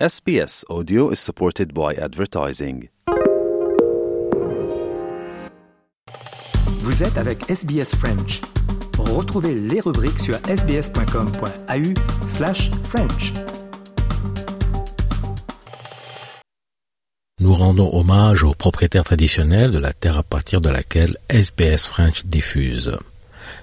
SBS Audio is supported by advertising. Vous êtes avec SBS French. Retrouvez les rubriques sur sbs.com.au slash French. Nous rendons hommage aux propriétaires traditionnels de la terre à partir de laquelle SBS French diffuse.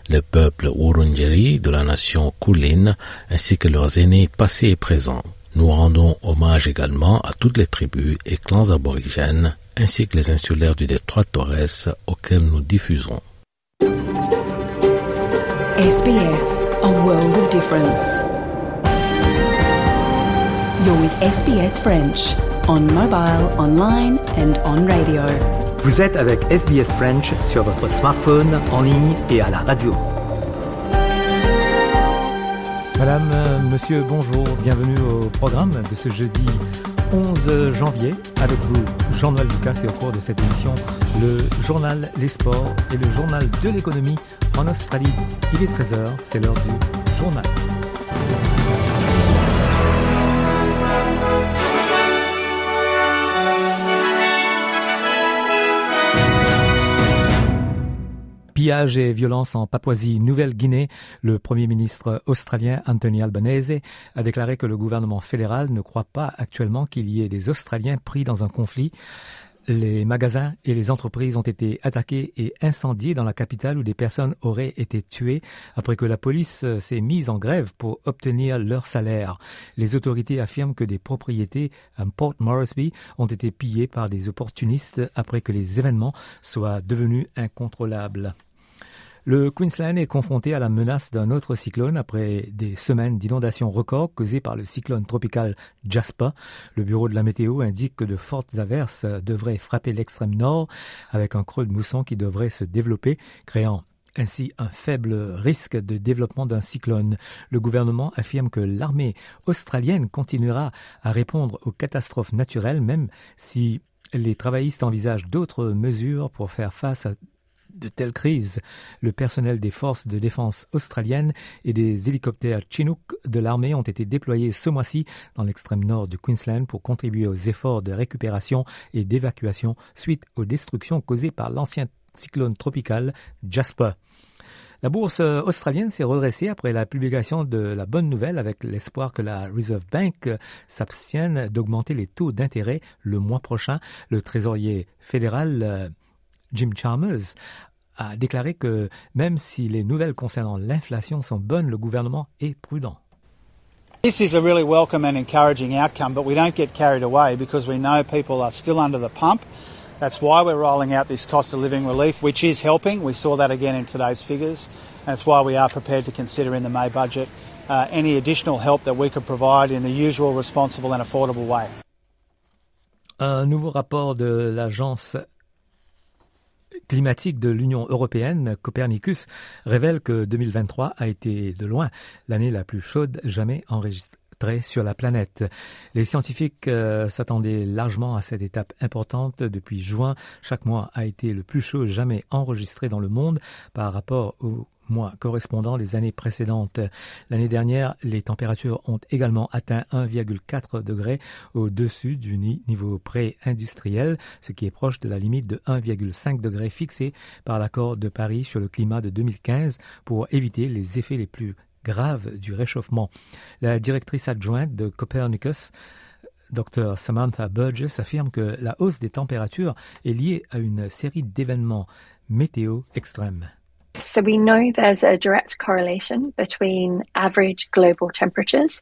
Le peuple Wurundjeri de la nation Kulin ainsi que leurs aînés passés et présents. Nous rendons hommage également à toutes les tribus et clans aborigènes ainsi que les insulaires du détroit Torres auxquels nous diffusons. SBS, a world of difference. You're with SBS French on mobile, online and on radio. Vous êtes avec SBS French sur votre smartphone, en ligne et à la radio. Madame, monsieur, bonjour, bienvenue au programme de ce jeudi 11 janvier. Avec vous, Jean-Noël Lucas et au cours de cette émission, le journal Les Sports et le journal de l'économie en Australie. Il est 13h, c'est l'heure du journal. Pillage et violence en Papouasie-Nouvelle-Guinée, le Premier ministre australien Anthony Albanese a déclaré que le gouvernement fédéral ne croit pas actuellement qu'il y ait des Australiens pris dans un conflit. Les magasins et les entreprises ont été attaqués et incendiés dans la capitale où des personnes auraient été tuées après que la police s'est mise en grève pour obtenir leur salaire. Les autorités affirment que des propriétés à Port Moresby ont été pillées par des opportunistes après que les événements soient devenus incontrôlables. Le Queensland est confronté à la menace d'un autre cyclone après des semaines d'inondations records causées par le cyclone tropical Jasper. Le bureau de la météo indique que de fortes averses devraient frapper l'extrême nord avec un creux de mousson qui devrait se développer, créant ainsi un faible risque de développement d'un cyclone. Le gouvernement affirme que l'armée australienne continuera à répondre aux catastrophes naturelles même si les travaillistes envisagent d'autres mesures pour faire face à de telles crises. Le personnel des forces de défense australiennes et des hélicoptères Chinook de l'armée ont été déployés ce mois-ci dans l'extrême nord du Queensland pour contribuer aux efforts de récupération et d'évacuation suite aux destructions causées par l'ancien cyclone tropical Jasper. La bourse australienne s'est redressée après la publication de la bonne nouvelle avec l'espoir que la Reserve Bank s'abstienne d'augmenter les taux d'intérêt le mois prochain. Le trésorier fédéral Jim Chalmers a déclaré que même si les nouvelles concernant l'inflation sont bonnes, le gouvernement est prudent. This is a really welcome and encouraging outcome, but we don't get carried away because we know people are still under the pump. That's why we're rolling out this cost of living relief, which is helping. We saw that again in today's figures. That's why we are prepared to consider in the May budget uh, any additional help that we could provide in the usual responsible and affordable way. Un nouveau rapport de l'agence climatique de l'Union européenne, Copernicus, révèle que 2023 a été de loin l'année la plus chaude jamais enregistrée sur la planète. Les scientifiques euh, s'attendaient largement à cette étape importante. Depuis juin, chaque mois a été le plus chaud jamais enregistré dans le monde par rapport au mois correspondant des années précédentes. L'année dernière, les températures ont également atteint 1,4 degré au-dessus du niveau pré-industriel, ce qui est proche de la limite de 1,5 degré fixée par l'accord de Paris sur le climat de 2015 pour éviter les effets les plus graves du réchauffement. La directrice adjointe de Copernicus Dr Samantha Burgess affirme que la hausse des températures est liée à une série d'événements météo extrêmes. So we know there's a direct correlation between average global temperatures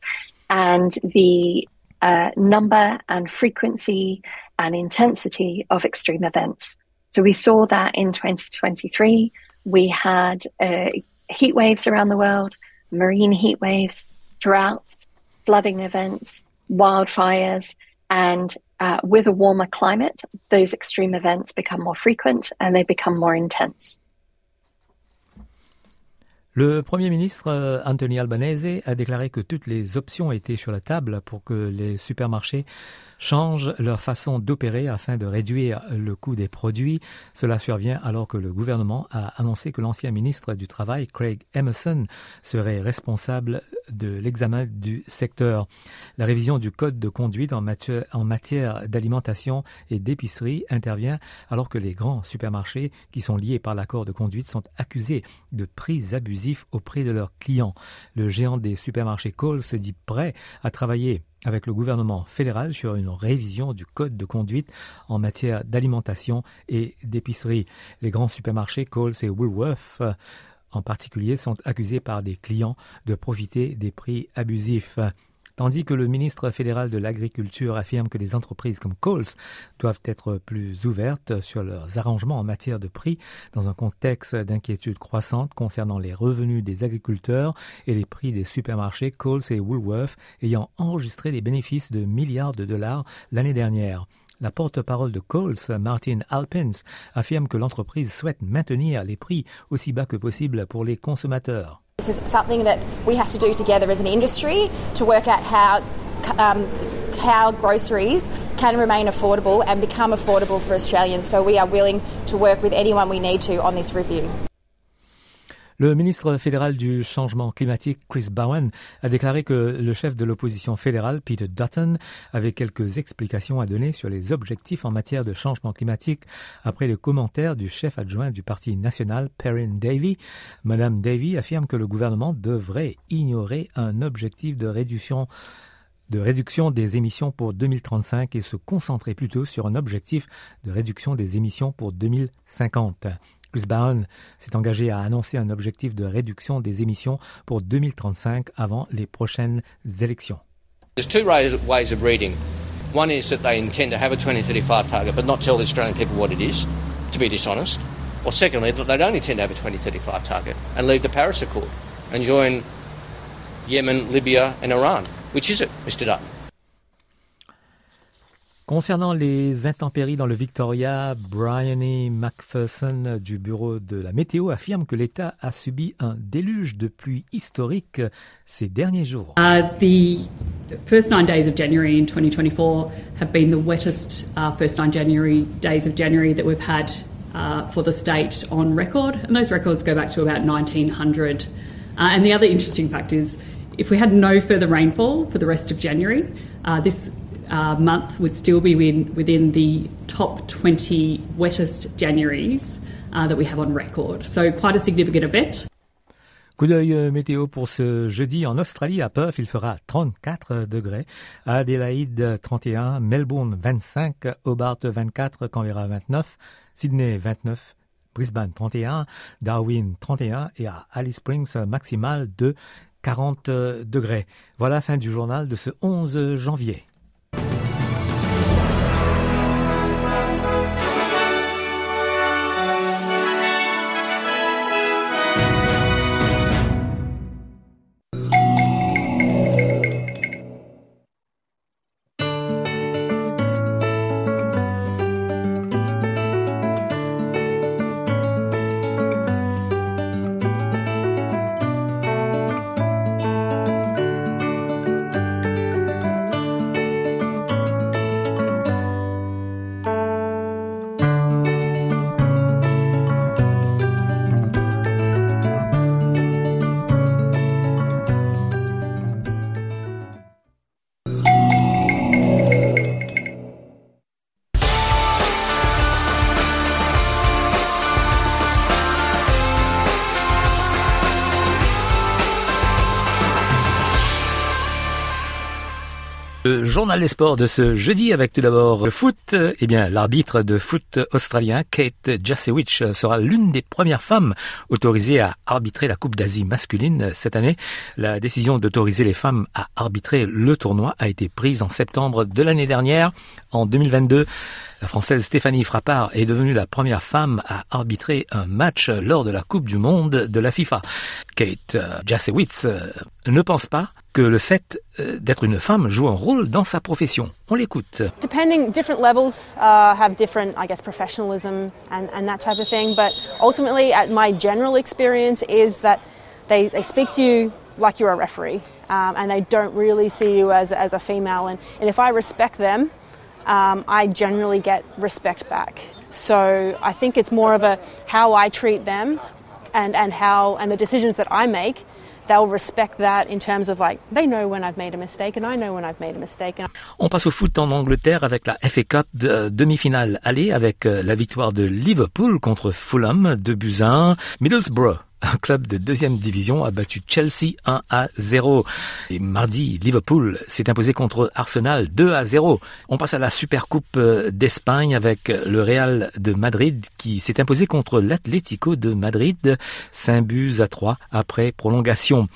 and the uh, number and frequency and intensity of extreme events. So we saw that in 2023. We had uh, heat waves around the world, marine heat waves, droughts, flooding events, wildfires, and uh, with a warmer climate, those extreme events become more frequent and they become more intense. Le Premier ministre euh, Anthony Albanese a déclaré que toutes les options étaient sur la table pour que les supermarchés changent leur façon d'opérer afin de réduire le coût des produits. Cela survient alors que le gouvernement a annoncé que l'ancien ministre du Travail, Craig Emerson, serait responsable de l'examen du secteur. La révision du code de conduite en matière, d'alimentation et d'épicerie intervient alors que les grands supermarchés qui sont liés par l'accord de conduite sont accusés de prix abusifs auprès de leurs clients. Le géant des supermarchés Coles se dit prêt à travailler avec le gouvernement fédéral sur une révision du code de conduite en matière d'alimentation et d'épicerie. Les grands supermarchés Coles et Woolworth en particulier sont accusés par des clients de profiter des prix abusifs tandis que le ministre fédéral de l'Agriculture affirme que les entreprises comme Coles doivent être plus ouvertes sur leurs arrangements en matière de prix dans un contexte d'inquiétude croissante concernant les revenus des agriculteurs et les prix des supermarchés Coles et Woolworth ayant enregistré des bénéfices de milliards de dollars l'année dernière. La porte-parole de Coles, Martin Alpins, affirme que l'entreprise souhaite maintenir les prix aussi bas que possible pour les consommateurs. This is something that we have to do together as an industry to work out how um, how groceries can remain affordable and become affordable for Australians. So we are willing to work with anyone we need to on this review. Le ministre fédéral du changement climatique, Chris Bowen, a déclaré que le chef de l'opposition fédérale, Peter Dutton, avait quelques explications à donner sur les objectifs en matière de changement climatique après le commentaire du chef adjoint du Parti national, Perrin Davy. Madame Davy affirme que le gouvernement devrait ignorer un objectif de réduction des émissions pour 2035 et se concentrer plutôt sur un objectif de réduction des émissions pour 2050. Chris Brown s'est engagé à annoncer un objectif de réduction des émissions pour 2035 avant les prochaines élections. There's two ways of reading. One is that they intend to have a 2035 target but not tell the Australian people what it is, to be dishonest. Or secondly, that they don't intend to have a 2035 target and leave the Paris Accord and join Yemen, Libya and Iran. Which is it, Mr Dutton? Concernant les intempéries dans le Victoria, Bryony McPherson du Bureau de la météo affirme que l'État a subi un déluge de pluie historique ces derniers jours. Uh, the first nine days of January in 2024 have been the wettest uh, first nine January days of January that we've had uh, for the state on record, and those records go back to about 1900. Uh, and the other interesting fact is, if we had no further rainfall for the rest of January, uh, this uh, month would still be within, the top 20 wettest Januaries uh, that we have on record. So quite a significant event. Coup d'œil euh, météo pour ce jeudi en Australie, à Perth, il fera 34 degrés, à Adélaïde 31, Melbourne 25, Hobart 24, Canberra 29, Sydney 29, Brisbane 31, Darwin 31 et à Alice Springs maximal de 40 degrés. Voilà fin du journal de ce 11 janvier. Le journal des sports de ce jeudi avec tout d'abord le foot. Eh bien, l'arbitre de foot australien Kate Jasewicz sera l'une des premières femmes autorisées à arbitrer la Coupe d'Asie masculine cette année. La décision d'autoriser les femmes à arbitrer le tournoi a été prise en septembre de l'année dernière. En 2022, la Française Stéphanie Frappard est devenue la première femme à arbitrer un match lors de la Coupe du Monde de la FIFA. Kate Jasewicz ne pense pas que le fait euh, d'être une femme joue un rôle dans sa profession. On l'écoute. Depending, different levels uh, have different, I guess, professionalism and, and that type of thing. But ultimately, at my general experience is that they, they speak to you like you're a referee um, and they don't really see you as, as a female. And, and if I respect them, um, I generally get respect back. So I think it's more of a how I treat them and, and how and the decisions that I make On passe au foot en Angleterre avec la FA Cup de demi-finale aller avec euh, la victoire de Liverpool contre Fulham de buts 1. Middlesbrough un club de deuxième division a battu Chelsea 1 à 0. Et mardi, Liverpool s'est imposé contre Arsenal 2 à 0. On passe à la Super Coupe euh, d'Espagne avec le Real de Madrid qui s'est imposé contre l'Atlético de Madrid 5 buts à 3 après prolongation.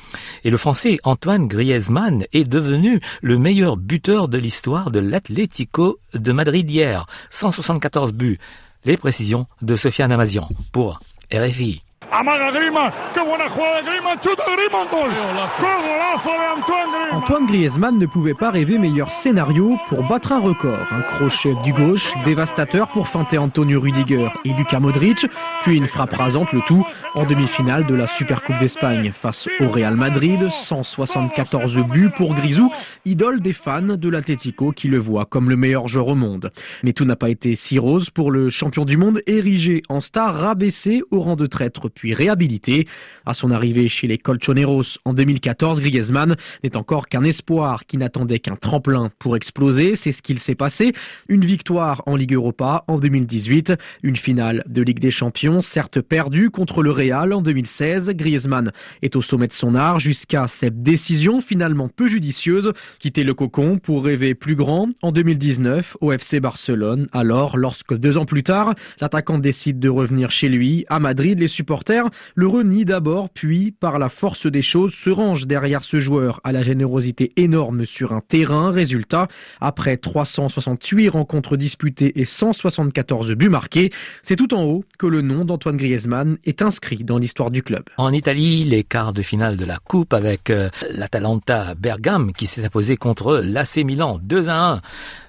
Et le Français Antoine Griezmann est devenu le meilleur buteur de l'histoire de l'Atlético de Madrid hier. 174 buts. Les précisions de Sofiane Amazian pour RFI. Amaga Griezmann, qué buena jugada de Griezmann, chuta Griezmann, gol. Qué golazo de Antoine Griezmann. Antoine Griezmann ne pouvait pas rêver meilleur scénario pour battre un record. Un crochet du gauche, dévastateur pour feinter Antonio Rudiger et Luka Modric, puis une frappe rasante le tout en demi-finale de la Supercoupe d'Espagne face au Real Madrid. 174 buts pour Grisou, idole des fans de l'Atlético qui le voit comme le meilleur joueur au monde. Mais tout n'a pas été si rose pour le champion du monde érigé en star rabaissé au rang de traître réhabilité. À son arrivée chez les Colchoneros en 2014, Griezmann n'est encore qu'un espoir qui n'attendait qu'un tremplin pour exploser. C'est ce qu'il s'est passé. Une victoire en Ligue Europa en 2018, une finale de Ligue des Champions, certes perdue contre le Real en 2016. Griezmann est au sommet de son art jusqu'à cette décision finalement peu judicieuse, quitter le cocon pour rêver plus grand en 2019 au FC Barcelone. Alors, lorsque deux ans plus tard, l'attaquant décide de revenir chez lui à Madrid, les supporters le renie d'abord, puis, par la force des choses, se range derrière ce joueur à la générosité énorme sur un terrain. Résultat, après 368 rencontres disputées et 174 buts marqués, c'est tout en haut que le nom d'Antoine Griezmann est inscrit dans l'histoire du club. En Italie, les quarts de finale de la Coupe avec euh, l'Atalanta Bergame qui s'est imposé contre l'AC Milan 2 à 1.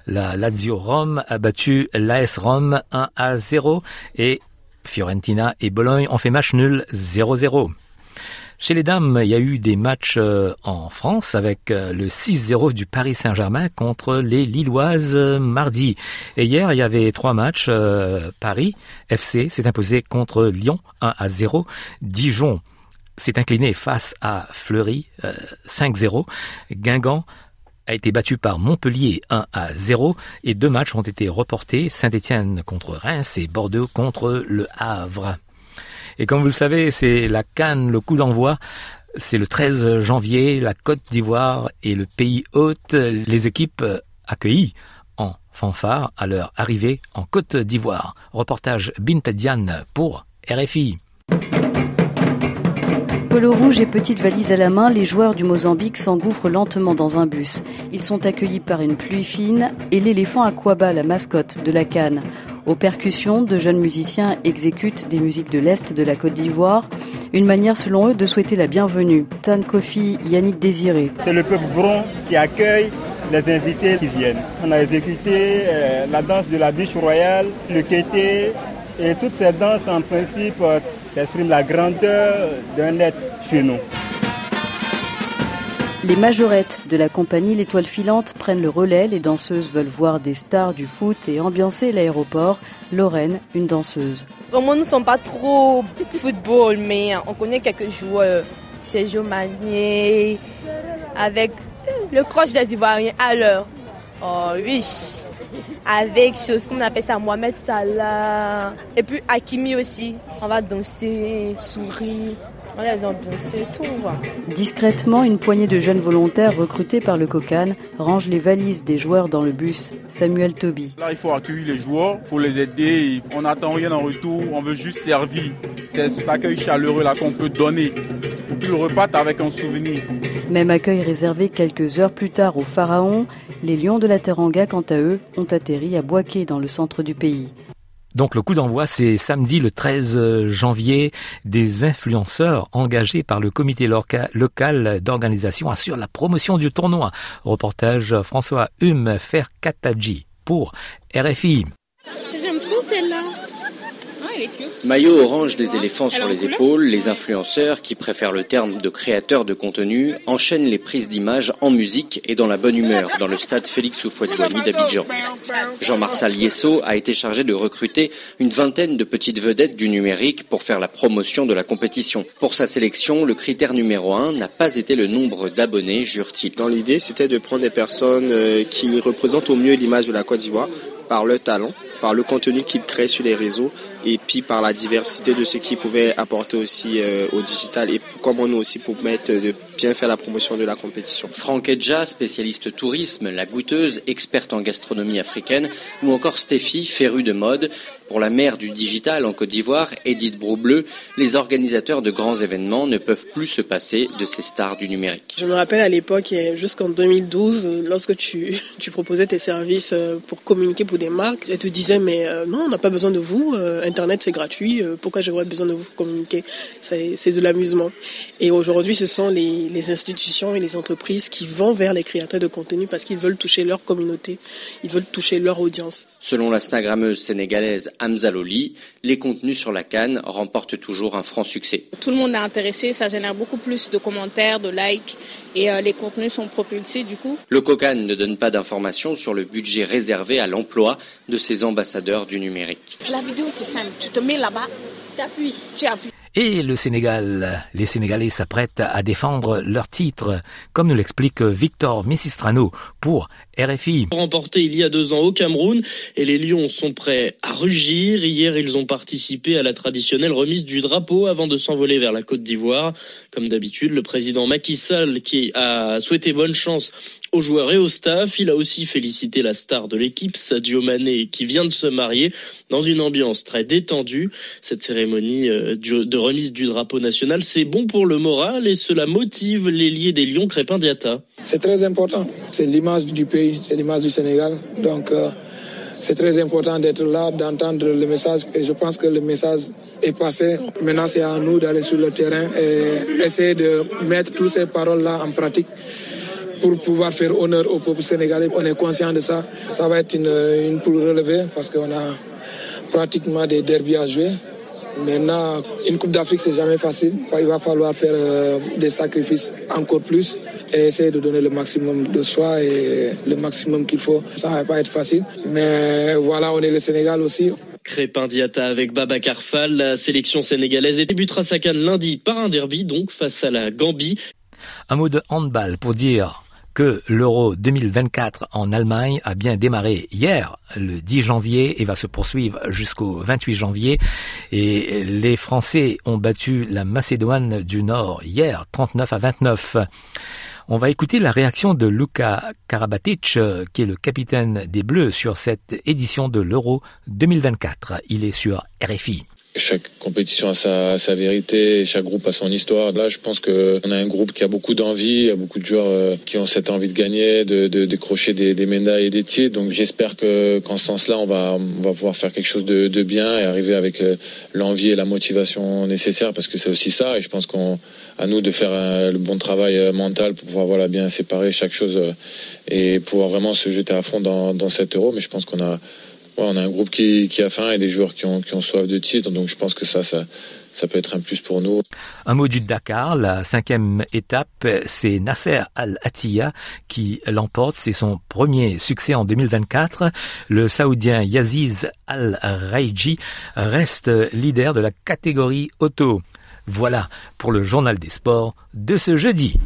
La Lazio Rome a battu l'AS Rome 1 à 0 et Fiorentina et Bologne ont fait match nul 0-0. Chez les dames, il y a eu des matchs euh, en France avec euh, le 6-0 du Paris Saint-Germain contre les Lilloises euh, mardi. Et hier, il y avait trois matchs. Paris FC s'est imposé contre Lyon 1 à 0. Dijon s'est incliné face à Fleury 5-0. Guingamp a été battu par Montpellier 1 à 0 et deux matchs ont été reportés, Saint-Étienne contre Reims et Bordeaux contre le Havre. Et comme vous le savez, c'est la Cannes, le coup d'envoi. C'est le 13 janvier, la Côte d'Ivoire et le pays hôte, les équipes accueillies en fanfare à leur arrivée en Côte d'Ivoire. Reportage Bintadian pour RFI. Polo rouge et petite valise à la main, les joueurs du Mozambique s'engouffrent lentement dans un bus. Ils sont accueillis par une pluie fine et l'éléphant Aquaba, la mascotte de la Cannes. Aux percussions, de jeunes musiciens exécutent des musiques de l'Est de la Côte d'Ivoire, une manière selon eux de souhaiter la bienvenue. Tan Kofi, Yannick Désiré. C'est le peuple bron qui accueille les invités qui viennent. On a exécuté euh, la danse de la biche royale, le kété, et toutes ces danses en principe euh, exprime la grandeur d'un être chez nous. Les majorettes de la compagnie L'Étoile filante prennent le relais. Les danseuses veulent voir des stars du foot et ambiancer l'aéroport. Lorraine, une danseuse. Vraiment, nous ne sommes pas trop football, mais on connaît quelques joueurs. Sergio Magné, avec le croche des Ivoiriens à l'heure. Oh oui, avec chose qu'on appelle ça Mohamed Salah. Et puis Hakimi aussi. On va danser, sourire. Les tout. Discrètement, une poignée de jeunes volontaires recrutés par le COCAN range les valises des joueurs dans le bus. Samuel Toby. Là, il faut accueillir les joueurs, il faut les aider. On n'attend rien en retour, on veut juste servir. C'est cet accueil chaleureux là qu'on peut donner pour qu'ils repartent avec un souvenir. Même accueil réservé quelques heures plus tard au Pharaon. Les Lions de la Teranga, quant à eux, ont atterri à Boaké dans le centre du pays. Donc le coup d'envoi, c'est samedi le 13 janvier. Des influenceurs engagés par le comité local d'organisation assurent la promotion du tournoi. Reportage François Hume Ferkataji pour RFI. Maillot orange des éléphants sur les épaules, les influenceurs, qui préfèrent le terme de créateurs de contenu, enchaînent les prises d'images en musique et dans la bonne humeur dans le stade Félix Houphouët-Boigny d'Abidjan. Jean-Marcel Yesso a été chargé de recruter une vingtaine de petites vedettes du numérique pour faire la promotion de la compétition. Pour sa sélection, le critère numéro un n'a pas été le nombre d'abonnés, jure-t-il. Dans l'idée, c'était de prendre des personnes euh, qui représentent au mieux l'image de la Côte d'Ivoire par leur talent, par le contenu qu'ils créent sur les réseaux et puis par la diversité de ce qu'ils pouvaient apporter aussi euh, au digital et comment nous aussi pour mettre de bien faire la promotion de la compétition. Franck Edja, spécialiste tourisme, la goûteuse, experte en gastronomie africaine, ou encore Stéphie, férue de mode. Pour la mère du digital en Côte d'Ivoire, Edith Broubleu, les organisateurs de grands événements ne peuvent plus se passer de ces stars du numérique. Je me rappelle à l'époque, jusqu'en 2012, lorsque tu, tu, proposais tes services euh, pour communiquer pour des marques, elles te disaient mais euh, non, on n'a pas besoin de vous, Internet c'est gratuit, pourquoi j'aurais besoin de vous communiquer? C'est de l'amusement. Et aujourd'hui, ce sont les, les, institutions et les entreprises qui vont vers les créateurs de contenu parce qu'ils veulent toucher leur communauté, ils veulent toucher leur audience. Selon l'Instagrammeuse sénégalaise Hamza Loli, les contenus sur la canne remportent toujours un franc succès. Tout le monde est intéressé, ça génère beaucoup plus de commentaires, de likes et euh, les contenus sont propulsés du coup. Le COCAN ne donne pas d'informations sur le budget réservé à l'emploi de ces ambassadeurs du numérique. La vidéo c'est simple, tu te mets là-bas, tu appuies, tu appuies. Et le Sénégal, les Sénégalais s'apprêtent à défendre leur titre, comme nous l'explique Victor Missistrano pour RFI. Remporté il y a deux ans au Cameroun et les Lions sont prêts à rugir. Hier, ils ont participé à la traditionnelle remise du drapeau avant de s'envoler vers la Côte d'Ivoire. Comme d'habitude, le président Macky Sall qui a souhaité bonne chance aux joueurs et au staff. Il a aussi félicité la star de l'équipe, Sadio Mané, qui vient de se marier dans une ambiance très détendue. Cette cérémonie euh, de remise du drapeau national, c'est bon pour le moral et cela motive liés des Lions Crépin Diata. C'est très important. C'est l'image du pays, c'est l'image du Sénégal. Donc, euh, c'est très important d'être là, d'entendre le message. Et je pense que le message est passé. Maintenant, c'est à nous d'aller sur le terrain et essayer de mettre toutes ces paroles-là en pratique pour pouvoir faire honneur au peuple sénégalais. On est conscient de ça. Ça va être une, une poule relevée parce qu'on a pratiquement des derbies à jouer. Maintenant, une Coupe d'Afrique, c'est jamais facile. Il va falloir faire euh, des sacrifices encore plus et essayer de donner le maximum de soi et le maximum qu'il faut. Ça va pas être facile. Mais voilà, on est le Sénégal aussi. Crépin Diata avec Baba Carfal, la sélection sénégalaise débutera sa canne lundi par un derby, donc face à la Gambie. Un mot de handball pour dire que l'Euro 2024 en Allemagne a bien démarré hier, le 10 janvier, et va se poursuivre jusqu'au 28 janvier. Et les Français ont battu la Macédoine du Nord hier, 39 à 29. On va écouter la réaction de Luka Karabatic, qui est le capitaine des Bleus sur cette édition de l'Euro 2024. Il est sur RFI. Chaque compétition a sa, sa, vérité, chaque groupe a son histoire. Là, je pense qu'on a un groupe qui a beaucoup d'envie, il y a beaucoup de joueurs euh, qui ont cette envie de gagner, de, de décrocher des, des, médailles et des titres. Donc j'espère que qu'en ce sens-là, on va, on va pouvoir faire quelque chose de, de bien et arriver avec euh, l'envie et la motivation nécessaire, parce que c'est aussi ça. Et je pense qu'on à nous de faire un, le bon travail euh, mental pour pouvoir voilà bien séparer chaque chose et pouvoir vraiment se jeter à fond dans, dans cet euro. Mais je pense qu'on a on a un groupe qui, qui, a faim et des joueurs qui ont, qui ont soif de titre, donc je pense que ça, ça, ça peut être un plus pour nous. Un mot du Dakar, la cinquième étape, c'est Nasser Al-Attiyah qui l'emporte. C'est son premier succès en 2024. Le Saoudien Yaziz Al-Raiji reste leader de la catégorie auto. Voilà pour le journal des sports de ce jeudi.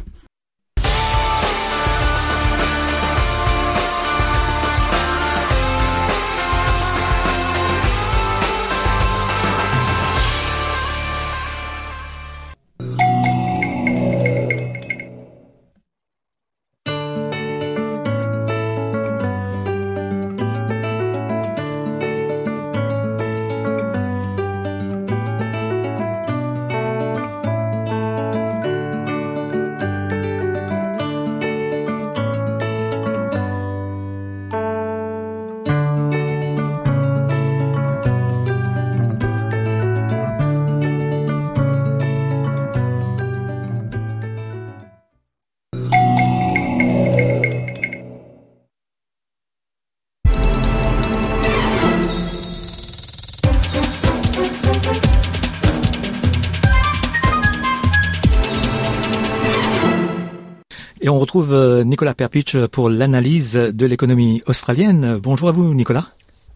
Perpich pour l'analyse de l'économie australienne. Bonjour à vous, Nicolas.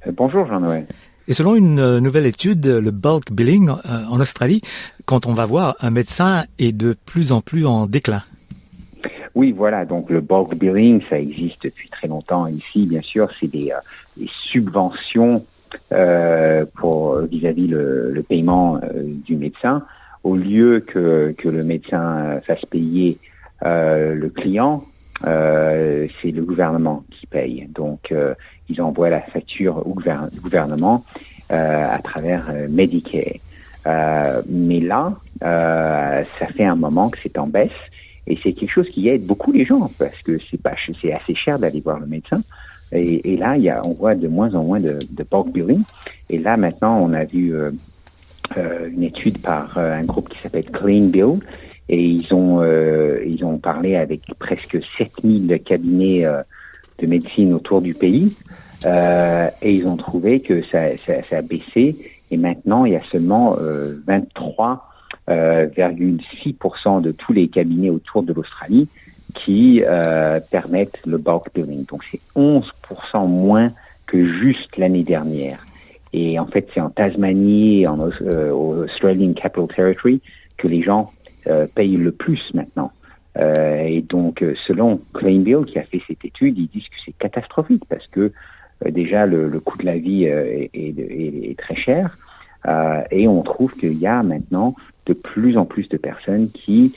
Euh, bonjour, Jean-Noël. Et selon une euh, nouvelle étude, le bulk billing en Australie, quand on va voir un médecin, est de plus en plus en déclin. Oui, voilà. Donc le bulk billing, ça existe depuis très longtemps ici. Bien sûr, c'est des, des, subventions euh, pour vis-à-vis le, le, paiement du médecin. Au lieu que, que le médecin fasse payer euh, le client, euh, c'est le gouvernement qui paye. Donc, euh, ils envoient la facture au gouvernement à travers Medicare. mais là, ça fait un moment que c'est en baisse et c'est quelque chose qui aide beaucoup les gens parce que c'est pas c'est assez cher d'aller voir le médecin. Et, là, y a, on voit de moins en moins de, de bulk billing. Et là, maintenant, on a vu euh, une étude par un groupe qui s'appelle Clean Bill et ils ont euh, ils ont parlé avec presque 7000 cabinets euh, de médecine autour du pays euh, et ils ont trouvé que ça, ça, ça, a baissé et maintenant il y a seulement 23,6% de tous les cabinets autour de l'Australie qui permettent le bulk billing. Donc c'est 11% moins que juste l'année dernière. Et en fait, c'est en Tasmanie, en Australian Capital Territory, que les gens euh, payent le plus maintenant. Euh, et donc, euh, selon Bill qui a fait cette étude, ils disent que c'est catastrophique parce que déjà le, coût de la vie est, très cher. et on trouve qu'il y a maintenant de plus en plus de personnes qui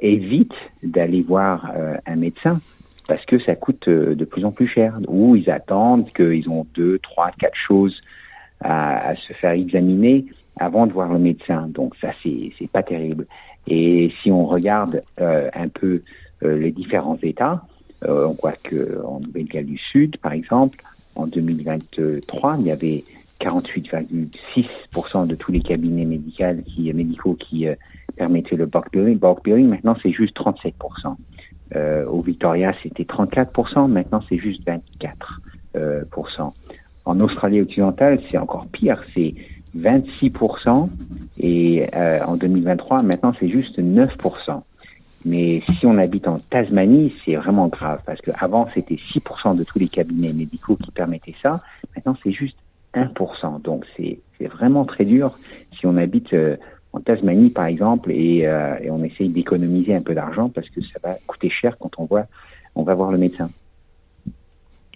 évitent d'aller voir un médecin parce que ça coûte de plus en plus cher. Ou ils attendent qu'ils ont deux, trois, quatre choses à, à, se faire examiner avant de voir le médecin. Donc ça, c'est pas terrible. Et si on regarde euh, un peu euh, les différents États, euh, on voit que en Nouvelle-Galles du Sud, par exemple, en 2023, il y avait 48,6% de tous les cabinets médicaux qui, médicaux qui permettaient le bulk billing. Bulk billing, maintenant, c'est juste 37%. au Victoria, c'était 34%. Maintenant, c'est juste 24%. En Australie occidentale, c'est encore pire. C'est 26% et euh, en 2023, maintenant, c'est juste 9%. Mais si on habite en Tasmanie, c'est vraiment grave parce qu'avant, c'était 6% de tous les cabinets médicaux qui permettaient ça. Maintenant, c'est juste 1%. Donc, c'est vraiment très dur si on habite euh, en Tasmanie, par exemple, et, euh, et on essaye d'économiser un peu d'argent parce que ça va coûter cher quand on voit, on va voir le médecin.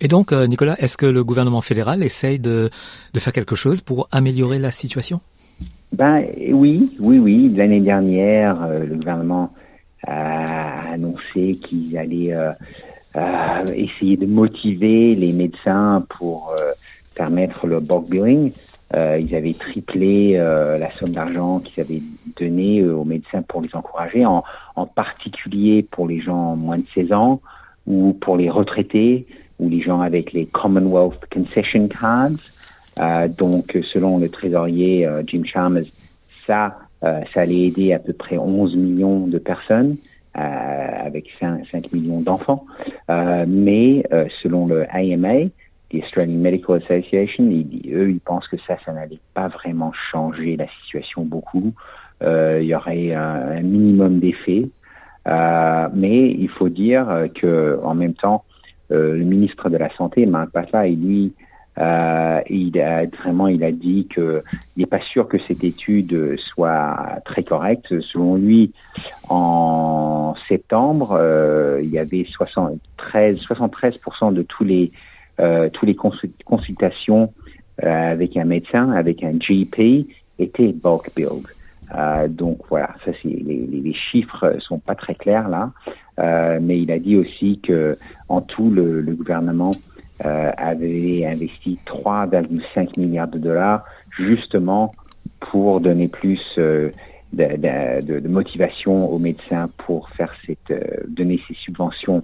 Et donc, euh, Nicolas, est-ce que le gouvernement fédéral essaye de, faire quelque chose pour améliorer la situation? Ben oui, oui, oui. L'année dernière, euh, le gouvernement a annoncé qu'il allait euh, essayer de motiver les médecins pour permettre le bulk billing. ils avaient triplé la somme d'argent qu'ils avaient donnée aux médecins pour les encourager, en, en particulier pour les gens moins de 16 ans ou pour les retraités ou les gens avec les Commonwealth Concession Cards. Euh, donc, selon le trésorier euh, Jim Chalmers, ça, euh, ça allait aider à peu près 11 millions de personnes avec 5, 5 millions d'enfants. mais selon le AMA, the Australian Medical Association, eux, ils pensent que ça, ça n'allait pas vraiment changer la situation beaucoup. il y aurait un, un minimum d'effets. mais il faut dire que en même temps, euh, le ministre de la Santé, Marc Passa, et lui, euh, il a vraiment, il a dit que il n'est pas sûr que cette étude soit très correcte. Selon lui, en septembre, euh, il y avait 73, 73% de tous les euh, tous les consultations euh, avec un médecin, avec un GP, étaient bulk billed. Euh, donc voilà, ça c'est les, les, chiffres sont pas très clairs là, euh, mais il a dit aussi que en tout le, le gouvernement euh, avait investi 3,5 milliards de dollars justement pour donner plus euh, de, de, de, motivation aux médecins pour faire cette donner ces subventions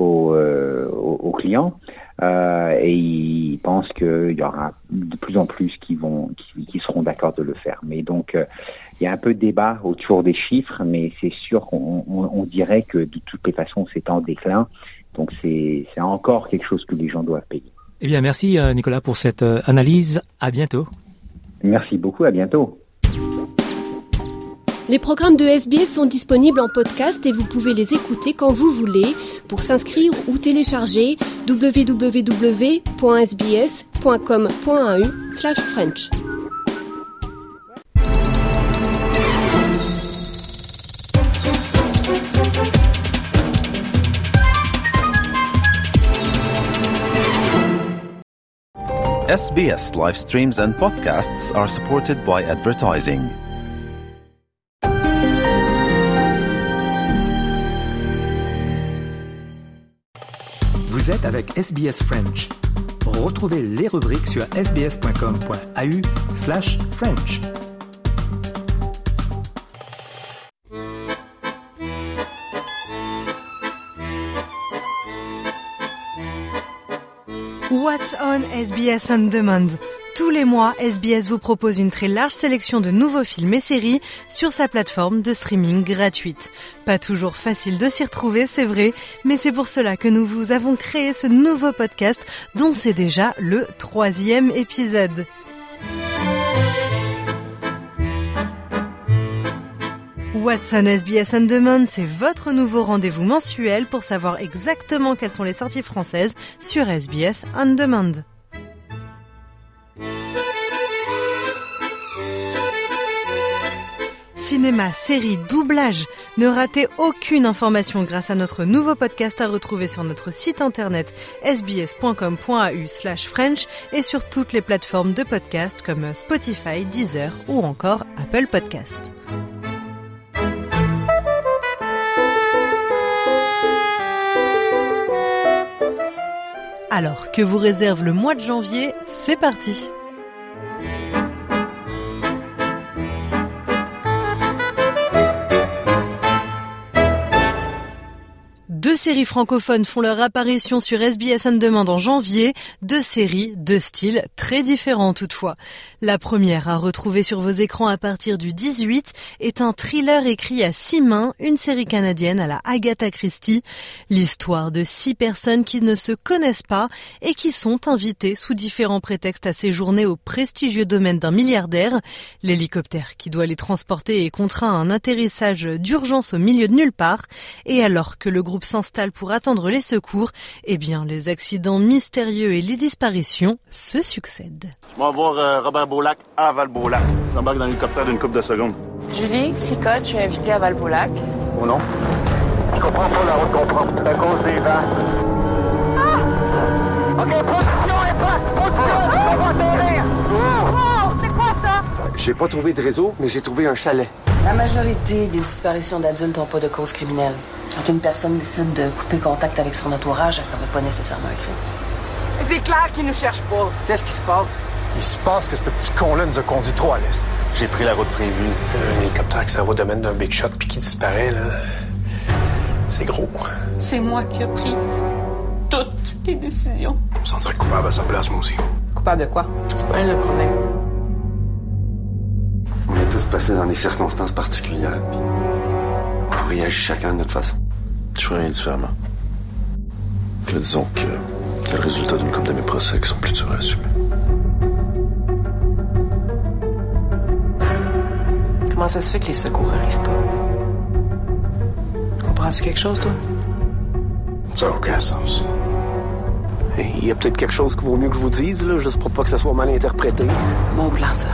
aux, aux, aux clients. Euh, et il pense qu'il y aura de plus en plus qui vont, qui, qui seront d'accord de le faire. Mais donc, euh, il y a un peu de débat autour des chiffres, mais c'est sûr qu'on on, dirait que de toutes les façons, c'est en déclin. Donc, c'est encore quelque chose que les gens doivent payer. Eh bien, merci euh, Nicolas pour cette analyse. À bientôt. Merci beaucoup. À bientôt. Les programmes de SBS sont disponibles en podcast et vous pouvez les écouter quand vous voulez. Pour s'inscrire ou télécharger, www.sbs.com.au/french. SBS live streams and podcasts are supported by advertising. Vous êtes avec SBS French. Retrouvez les rubriques sur sbs.com.au slash French. What's on SBS On Demand? Tous les mois, SBS vous propose une très large sélection de nouveaux films et séries sur sa plateforme de streaming gratuite. Pas toujours facile de s'y retrouver, c'est vrai, mais c'est pour cela que nous vous avons créé ce nouveau podcast dont c'est déjà le troisième épisode. What's on SBS On Demand, c'est votre nouveau rendez-vous mensuel pour savoir exactement quelles sont les sorties françaises sur SBS On Demand. Cinéma, série, doublage. Ne ratez aucune information grâce à notre nouveau podcast à retrouver sur notre site internet sbs.com.au slash French et sur toutes les plateformes de podcast comme Spotify, Deezer ou encore Apple Podcast. Alors, que vous réserve le mois de janvier C'est parti Deux séries francophones font leur apparition sur SBS On Demand en janvier, deux séries, deux styles très différents toutefois. La première à retrouver sur vos écrans à partir du 18 est un thriller écrit à six mains, une série canadienne à la Agatha Christie, l'histoire de six personnes qui ne se connaissent pas et qui sont invitées sous différents prétextes à séjourner au prestigieux domaine d'un milliardaire. L'hélicoptère qui doit les transporter est contraint à un atterrissage d'urgence au milieu de nulle part et alors que le groupe s'installe pour attendre les secours, eh bien les accidents mystérieux et les disparitions se succèdent. Je vais voir euh, Robert Beaulac à Val-Beaulac. J'embarque dans l'hélicoptère d'une coupe de secondes. Julie, Sicotte, je suis invitée à Val-Beaulac. Oh non? Je comprends pas la route qu'on prend. C'est à cause des vents. Ah! OK, position et place! Position! On va J'ai pas trouvé de réseau, mais j'ai trouvé un chalet. La majorité des disparitions d'adultes n'ont pas de cause criminelle. Quand une personne décide de couper contact avec son entourage, elle ne commet pas nécessairement un crime. C'est clair qu'ils nous cherchent pas. Qu'est-ce qui se passe? Il se passe que ce petit con-là nous a conduit trop à l'est. J'ai pris la route prévue. Un hélicoptère qui s'en va au domaine d'un big shot puis qui disparaît, là. C'est gros. C'est moi qui ai pris toutes les décisions. Je me sentirais coupable à sa place, moi aussi. Coupable de quoi? C'est pas elle le problème. Est tous placés dans des circonstances particulières. On réagit chacun de notre façon. Je ferais rien différemment. Mais disons que c'est le résultat d'une coupe de mes procès qui sont plus durs à assumer. Comment ça se fait que les secours arrivent pas? Comprends-tu quelque chose, toi? Ça n'a aucun sens. Il y a peut-être quelque chose qu'il vaut mieux que je vous dise, là, juste pour pas que ça soit mal interprété. Mon plan, ça.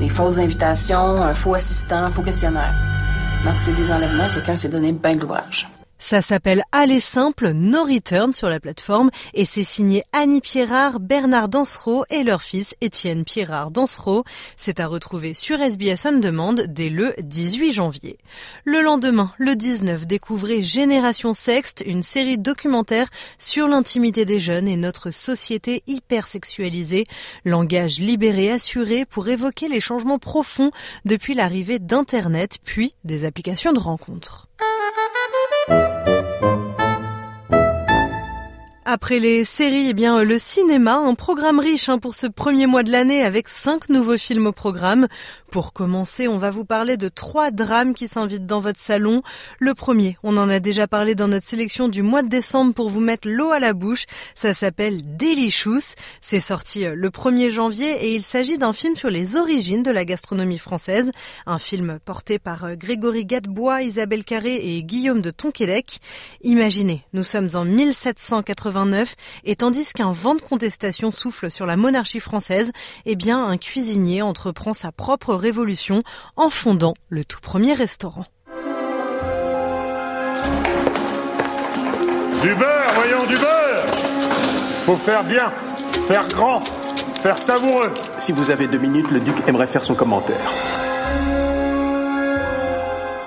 Des fausses invitations, un faux assistant, un faux questionnaire. Ces des enlèvements, quelqu'un s'est donné bien de l'ouvrage. Ça s'appelle Aller simple, No Return sur la plateforme et c'est signé Annie Pierrard, Bernard Dansereau et leur fils Étienne Pierrard Dansereau. C'est à retrouver sur SBS On Demand dès le 18 janvier. Le lendemain, le 19, découvrez Génération Sexte, une série documentaire sur l'intimité des jeunes et notre société hypersexualisée. Langage libéré assuré pour évoquer les changements profonds depuis l'arrivée d'Internet puis des applications de rencontres. Après les séries, eh bien le cinéma, un programme riche hein, pour ce premier mois de l'année avec cinq nouveaux films au programme. Pour commencer, on va vous parler de trois drames qui s'invitent dans votre salon. Le premier, on en a déjà parlé dans notre sélection du mois de décembre pour vous mettre l'eau à la bouche. Ça s'appelle Delicious. C'est sorti euh, le 1er janvier et il s'agit d'un film sur les origines de la gastronomie française. Un film porté par euh, Grégory Gadebois, Isabelle Carré et Guillaume de Tonquédec. Imaginez, nous sommes en 1789 et tandis qu'un vent de contestation souffle sur la monarchie française, eh bien un cuisinier entreprend sa propre révolution en fondant le tout premier restaurant. Du beurre, voyons, du beurre Faut faire bien, faire grand, faire savoureux. Si vous avez deux minutes, le duc aimerait faire son commentaire.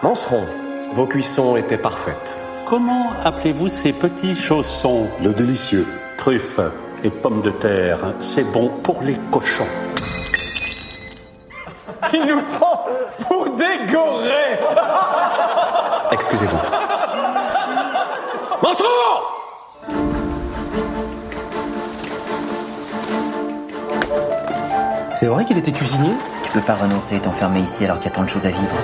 Manceron, vos cuissons étaient parfaites. Comment appelez-vous ces petits chaussons? Le délicieux. Truffes et pommes de terre, c'est bon pour les cochons. Il nous prend pour des gorées Excusez-vous. Monstron C'est vrai qu'il était cuisinier? Tu peux pas renoncer et t'enfermer ici alors qu'il y a tant de choses à vivre.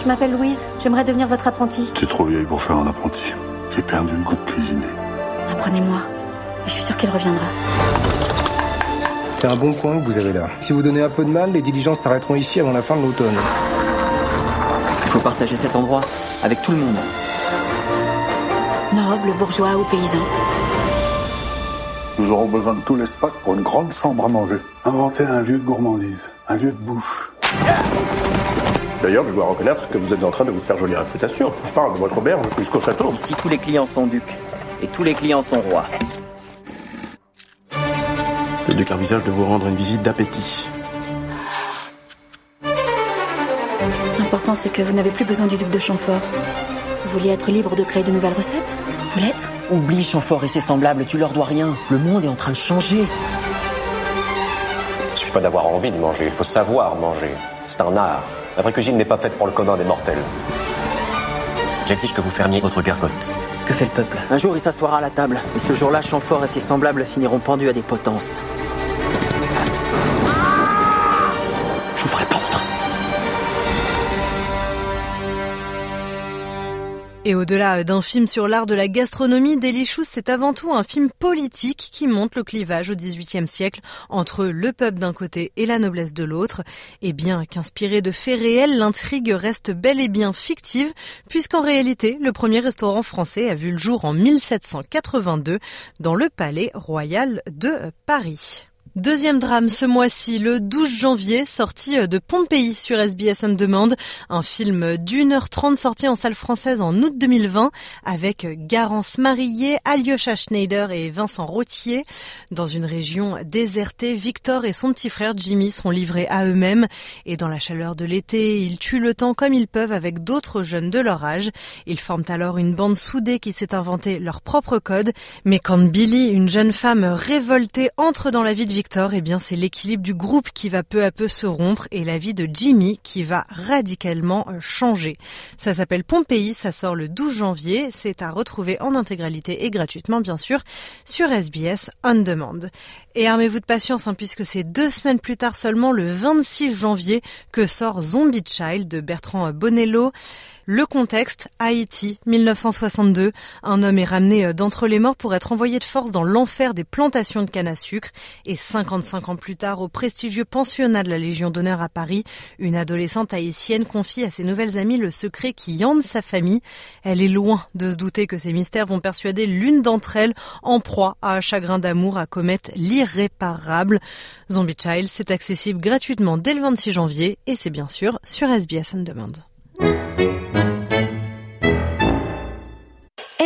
Je m'appelle Louise, j'aimerais devenir votre apprenti. Tu es trop vieille pour faire un apprenti. J'ai perdu le goût de cuisiner. Apprenez-moi. Je suis sûre qu'il reviendra. C'est un bon coin que vous avez là. Si vous donnez un peu de mal, les diligences s'arrêteront ici avant la fin de l'automne. Il faut partager cet endroit avec tout le monde. Nobles, bourgeois ou paysans. Nous aurons besoin de tout l'espace pour une grande chambre à manger. Inventer un lieu de gourmandise, un lieu de bouche. D'ailleurs, je dois reconnaître que vous êtes en train de vous faire jolie réputation. Je parle de votre auberge jusqu'au château. Ici, tous les clients sont ducs. Et tous les clients sont rois. Envisage de vous rendre une visite d'appétit. L'important, c'est que vous n'avez plus besoin du duc de Chamfort. Vous vouliez être libre de créer de nouvelles recettes Vous l'êtes Oublie Chamfort et ses semblables, tu leur dois rien. Le monde est en train de changer. Il ne suffit pas d'avoir envie de manger, il faut savoir manger. C'est un art. La vraie cuisine n'est pas faite pour le commun des mortels. J'exige que vous fermiez votre gargote. Que fait le peuple Un jour, il s'assoira à la table. Et ce jour-là, Chamfort et ses semblables finiront pendus à des potences. Et au-delà d'un film sur l'art de la gastronomie, Delicious, c'est avant tout un film politique qui montre le clivage au XVIIIe siècle entre le peuple d'un côté et la noblesse de l'autre. Et bien qu'inspiré de faits réels, l'intrigue reste bel et bien fictive, puisqu'en réalité, le premier restaurant français a vu le jour en 1782 dans le Palais Royal de Paris. Deuxième drame ce mois-ci, le 12 janvier, sorti de Pompéi sur SBS On Demand, un film d'une heure trente sorti en salle française en août 2020 avec Garance Marillier, Alyosha Schneider et Vincent Rottier. Dans une région désertée, Victor et son petit frère Jimmy sont livrés à eux-mêmes et dans la chaleur de l'été, ils tuent le temps comme ils peuvent avec d'autres jeunes de leur âge. Ils forment alors une bande soudée qui s'est inventé leur propre code, mais quand Billy, une jeune femme révoltée, entre dans la vie de Victor, eh bien c'est l'équilibre du groupe qui va peu à peu se rompre et la vie de Jimmy qui va radicalement changer. Ça s'appelle Pompéi, ça sort le 12 janvier, c'est à retrouver en intégralité et gratuitement bien sûr sur SBS On Demand. Et armez-vous de patience hein, puisque c'est deux semaines plus tard seulement le 26 janvier que sort Zombie Child de Bertrand Bonello. Le contexte, Haïti, 1962. Un homme est ramené d'entre les morts pour être envoyé de force dans l'enfer des plantations de canne à sucre. Et 55 ans plus tard, au prestigieux pensionnat de la Légion d'honneur à Paris, une adolescente haïtienne confie à ses nouvelles amies le secret qui hante sa famille. Elle est loin de se douter que ces mystères vont persuader l'une d'entre elles en proie à un chagrin d'amour à commettre l'irréparable. Zombie Child, c'est accessible gratuitement dès le 26 janvier et c'est bien sûr sur SBS On Demand.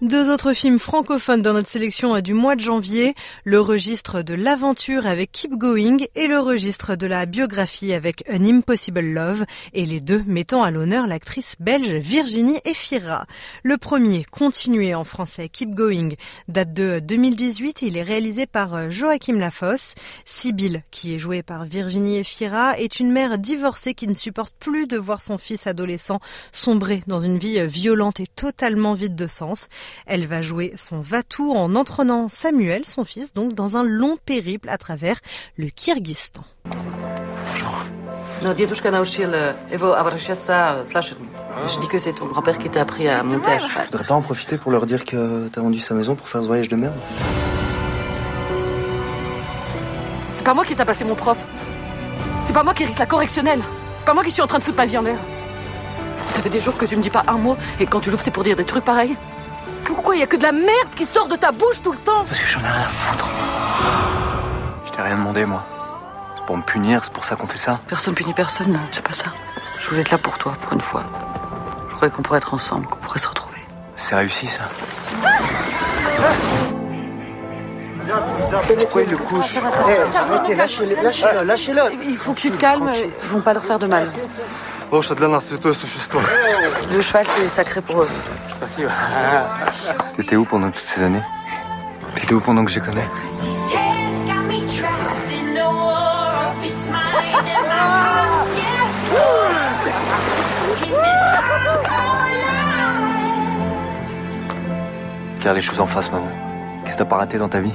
Deux autres films francophones dans notre sélection du mois de janvier, le registre de l'aventure avec Keep Going et le registre de la biographie avec An Impossible Love, et les deux mettant à l'honneur l'actrice belge Virginie Efira. Le premier, continué en français, Keep Going, date de 2018 il est réalisé par Joachim Lafosse. Sibylle, qui est jouée par Virginie Efira, est une mère divorcée qui ne supporte plus de voir son fils adolescent sombrer dans une vie violente et totalement vide de sens. Elle va jouer son Vatour en entraînant Samuel, son fils, donc dans un long périple à travers le Kyrgyzstan. Euh, euh, Je dis que c'est ton grand-père qui t'a appris à monter à cheval. Tu voudrais pas en profiter pour leur dire que t'as vendu sa maison pour faire ce voyage de merde C'est pas moi qui t'a passé mon prof. C'est pas moi qui risque la correctionnelle. C'est pas moi qui suis en train de foutre ma vie en l'air. Ça fait des jours que tu me dis pas un mot, et quand tu l'ouvres, c'est pour dire des trucs pareils. Pourquoi il y a que de la merde qui sort de ta bouche tout le temps Parce que j'en ai rien à foutre. Je t'ai rien demandé, moi. C'est pour me punir, c'est pour ça qu'on fait ça. Personne punit personne, non, c'est pas ça. Je voulais être là pour toi, pour une fois. Je croyais qu'on pourrait être ensemble, qu'on pourrait se retrouver. C'est réussi, ça. Pourquoi il le couche Ok, lâchez-le, lâchez-le, lâchez-le. Il faut que tu te calmes, ils vont pas leur faire de mal. Лошадь для нас святое существо. Le cheval, c'est sacré pour eux. Спасибо. T'étais où pendant toutes ces années T'étais où pendant que je connais Regarde les choses en face, maman. Qu'est-ce que t'as pas raté dans ta vie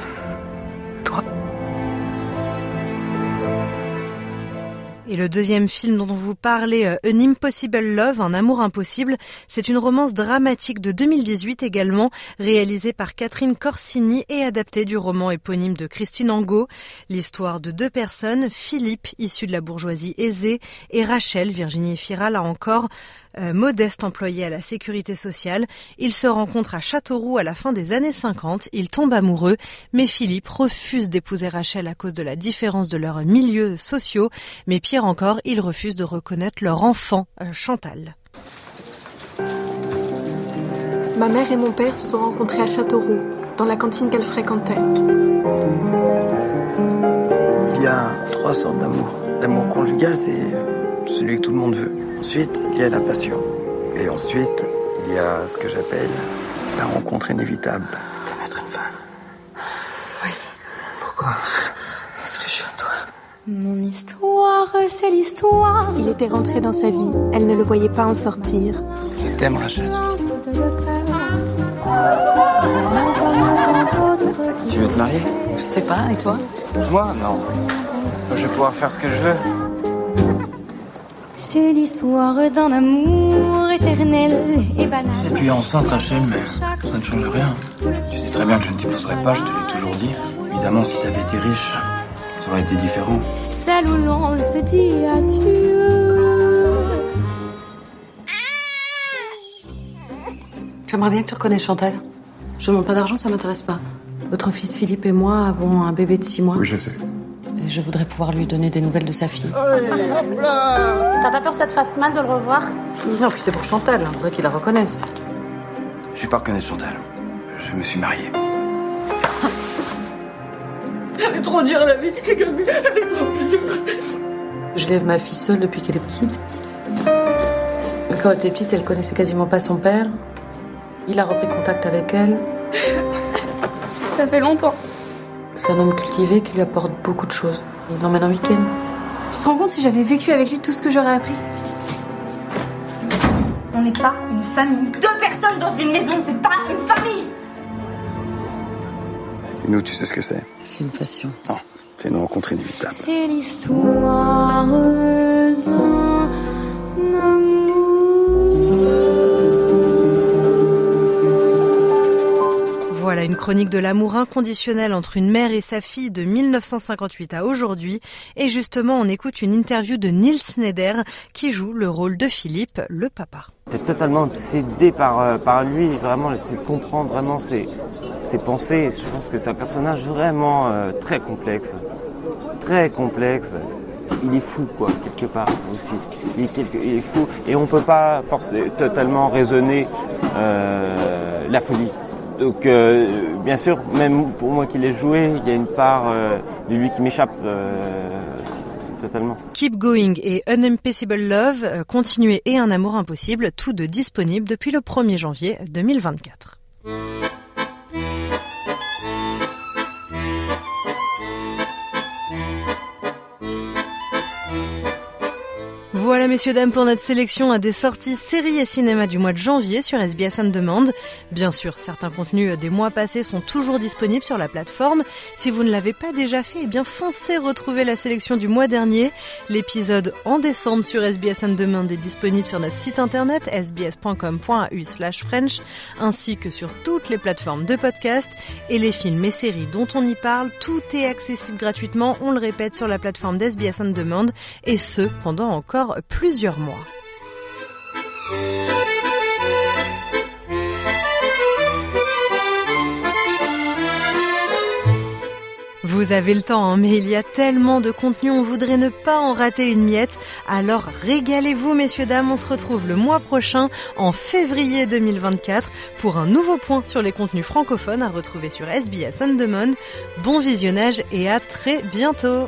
Et le deuxième film dont on vous parlait, euh, An Impossible Love, Un amour impossible, c'est une romance dramatique de 2018 également, réalisée par Catherine Corsini et adaptée du roman éponyme de Christine Angot. L'histoire de deux personnes, Philippe, issu de la bourgeoisie aisée, et Rachel, Virginie Fira, là encore, euh, modeste employé à la sécurité sociale. Ils se rencontrent à Châteauroux à la fin des années 50. Ils tombent amoureux, mais Philippe refuse d'épouser Rachel à cause de la différence de leurs milieux sociaux. Mais pire encore, il refuse de reconnaître leur enfant, euh, Chantal. Ma mère et mon père se sont rencontrés à Châteauroux, dans la cantine qu'elle fréquentait. Il y a trois sortes d'amour. L'amour conjugal, c'est celui que tout le monde veut. Ensuite, il y a la passion. Et ensuite, il y a ce que j'appelle la rencontre inévitable. T'aimes être une femme? Oui. Pourquoi? Parce que je suis à toi. Mon histoire, c'est l'histoire. Il était rentré dans sa vie. Elle ne le voyait pas en sortir. Je t'aime, Rachel. Tu veux te marier? Je sais pas, et toi? Moi, non. Je vais pouvoir faire ce que je veux. C'est l'histoire d'un amour éternel et banal. Tu es enceinte, Rachel, mais ça ne change rien. Tu sais très bien que je ne t'épouserai pas, je te l'ai toujours dit. Évidemment, si t'avais été riche, ça aurait été différent. Celle où l'on se dit adieu. J'aimerais bien que tu reconnaisses Chantal. Je demande pas d'argent, ça m'intéresse pas. Votre fils Philippe et moi avons un bébé de 6 mois. Oui, je sais. Et je voudrais pouvoir lui donner des nouvelles de sa fille. T'as pas peur que ça te fasse mal de le revoir? Non, puis c'est pour Chantal, on voudrait qu'il la reconnaisse. Je vais pas reconnaître Chantal. Je me suis marié. Elle est trop dure la vie, elle est trop dure. Je lève ma fille seule depuis qu'elle est petite. Quand elle était petite, elle connaissait quasiment pas son père. Il a repris contact avec elle. Ça fait longtemps. C'est un homme cultivé qui lui apporte beaucoup de choses. Il l'emmène en week-end. Tu te rends compte si j'avais vécu avec lui tout ce que j'aurais appris? On n'est pas une famille. Deux personnes dans une maison, c'est pas une famille Et nous, tu sais ce que c'est? C'est une passion. Non, c'est une rencontre inévitable. C'est l'histoire d'un Une chronique de l'amour inconditionnel entre une mère et sa fille de 1958 à aujourd'hui. Et justement, on écoute une interview de Nils Schneider qui joue le rôle de Philippe, le papa. Totalement obsédé par, euh, par lui, vraiment, j'essaie de comprendre vraiment ses, ses pensées. Je pense que c'est un personnage vraiment euh, très complexe. Très complexe. Il est fou, quoi, quelque part aussi. Il est, fou. Et on peut pas forcément totalement raisonner euh, la folie. Donc, euh, bien sûr, même pour moi qui l'ai joué, il y a une part euh, de lui qui m'échappe euh, totalement. Keep Going et Unimpossible Love, Continuer et Un amour impossible, tous deux disponibles depuis le 1er janvier 2024. Voilà messieurs dames pour notre sélection à des sorties séries et cinéma du mois de janvier sur SBS On Demand. Bien sûr, certains contenus des mois passés sont toujours disponibles sur la plateforme. Si vous ne l'avez pas déjà fait, eh bien foncez retrouver la sélection du mois dernier. L'épisode en décembre sur SBS On Demand est disponible sur notre site internet sbs.com.au/french ainsi que sur toutes les plateformes de podcast et les films et séries dont on y parle, tout est accessible gratuitement, on le répète sur la plateforme d'SBS On Demand et ce pendant encore plusieurs mois. Vous avez le temps, hein, mais il y a tellement de contenu, on voudrait ne pas en rater une miette. Alors régalez-vous, messieurs, dames, on se retrouve le mois prochain, en février 2024, pour un nouveau point sur les contenus francophones à retrouver sur SBS On Demand. Bon visionnage et à très bientôt!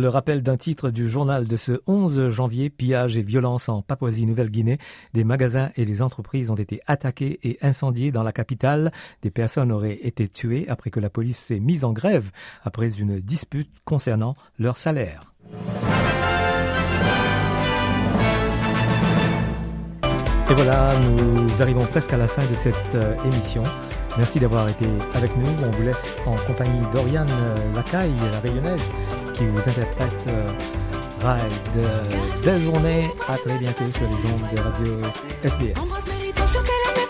Le rappel d'un titre du journal de ce 11 janvier, pillage et violence en Papouasie-Nouvelle-Guinée. Des magasins et les entreprises ont été attaqués et incendiés dans la capitale. Des personnes auraient été tuées après que la police s'est mise en grève après une dispute concernant leur salaire. Et voilà, nous arrivons presque à la fin de cette euh, émission. Merci d'avoir été avec nous. On vous laisse en compagnie d'Oriane euh, Lacaille, la rayonnaise, qui vous interprète euh, Ride. Belle journée, à très bientôt sur les ondes de radio SBS.